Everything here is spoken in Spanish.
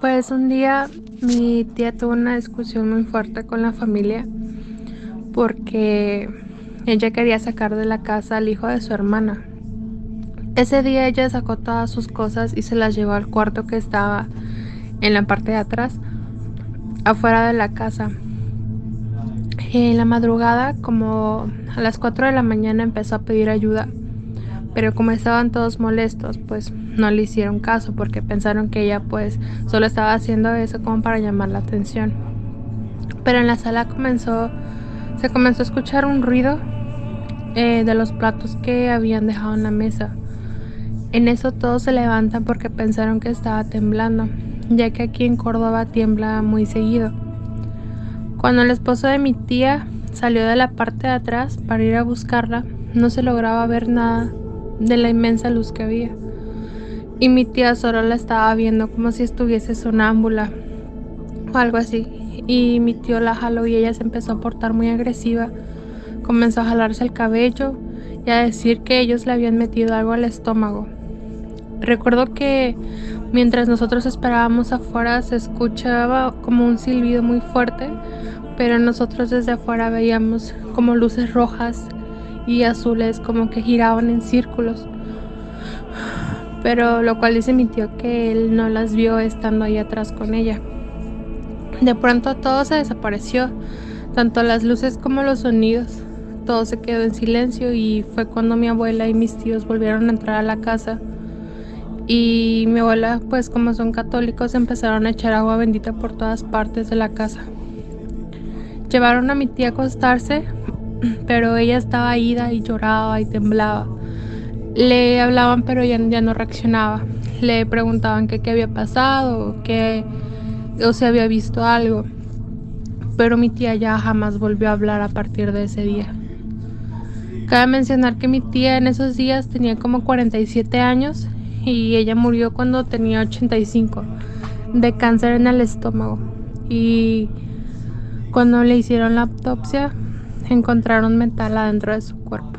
Pues un día mi tía tuvo una discusión muy fuerte con la familia porque ella quería sacar de la casa al hijo de su hermana. Ese día ella sacó todas sus cosas y se las llevó al cuarto que estaba en la parte de atrás, afuera de la casa. En la madrugada, como a las 4 de la mañana, empezó a pedir ayuda, pero como estaban todos molestos, pues no le hicieron caso porque pensaron que ella pues solo estaba haciendo eso como para llamar la atención. Pero en la sala comenzó, se comenzó a escuchar un ruido eh, de los platos que habían dejado en la mesa. En eso todos se levantan porque pensaron que estaba temblando, ya que aquí en Córdoba tiembla muy seguido. Cuando el esposo de mi tía salió de la parte de atrás para ir a buscarla, no se lograba ver nada de la inmensa luz que había y mi tía solo la estaba viendo como si estuviese sonámbula o algo así. Y mi tío la jaló y ella se empezó a portar muy agresiva. Comenzó a jalarse el cabello y a decir que ellos le habían metido algo al estómago. Recuerdo que mientras nosotros esperábamos afuera se escuchaba como un silbido muy fuerte, pero nosotros desde afuera veíamos como luces rojas y azules como que giraban en círculos pero lo cual dice mi tío que él no las vio estando ahí atrás con ella. De pronto todo se desapareció, tanto las luces como los sonidos. Todo se quedó en silencio y fue cuando mi abuela y mis tíos volvieron a entrar a la casa. Y mi abuela, pues como son católicos, empezaron a echar agua bendita por todas partes de la casa. Llevaron a mi tía a acostarse, pero ella estaba ida y lloraba y temblaba. Le hablaban pero ya, ya no reaccionaba. Le preguntaban qué había pasado, que, o si había visto algo. Pero mi tía ya jamás volvió a hablar a partir de ese día. Cabe mencionar que mi tía en esos días tenía como 47 años y ella murió cuando tenía 85 de cáncer en el estómago. Y cuando le hicieron la autopsia encontraron metal adentro de su cuerpo.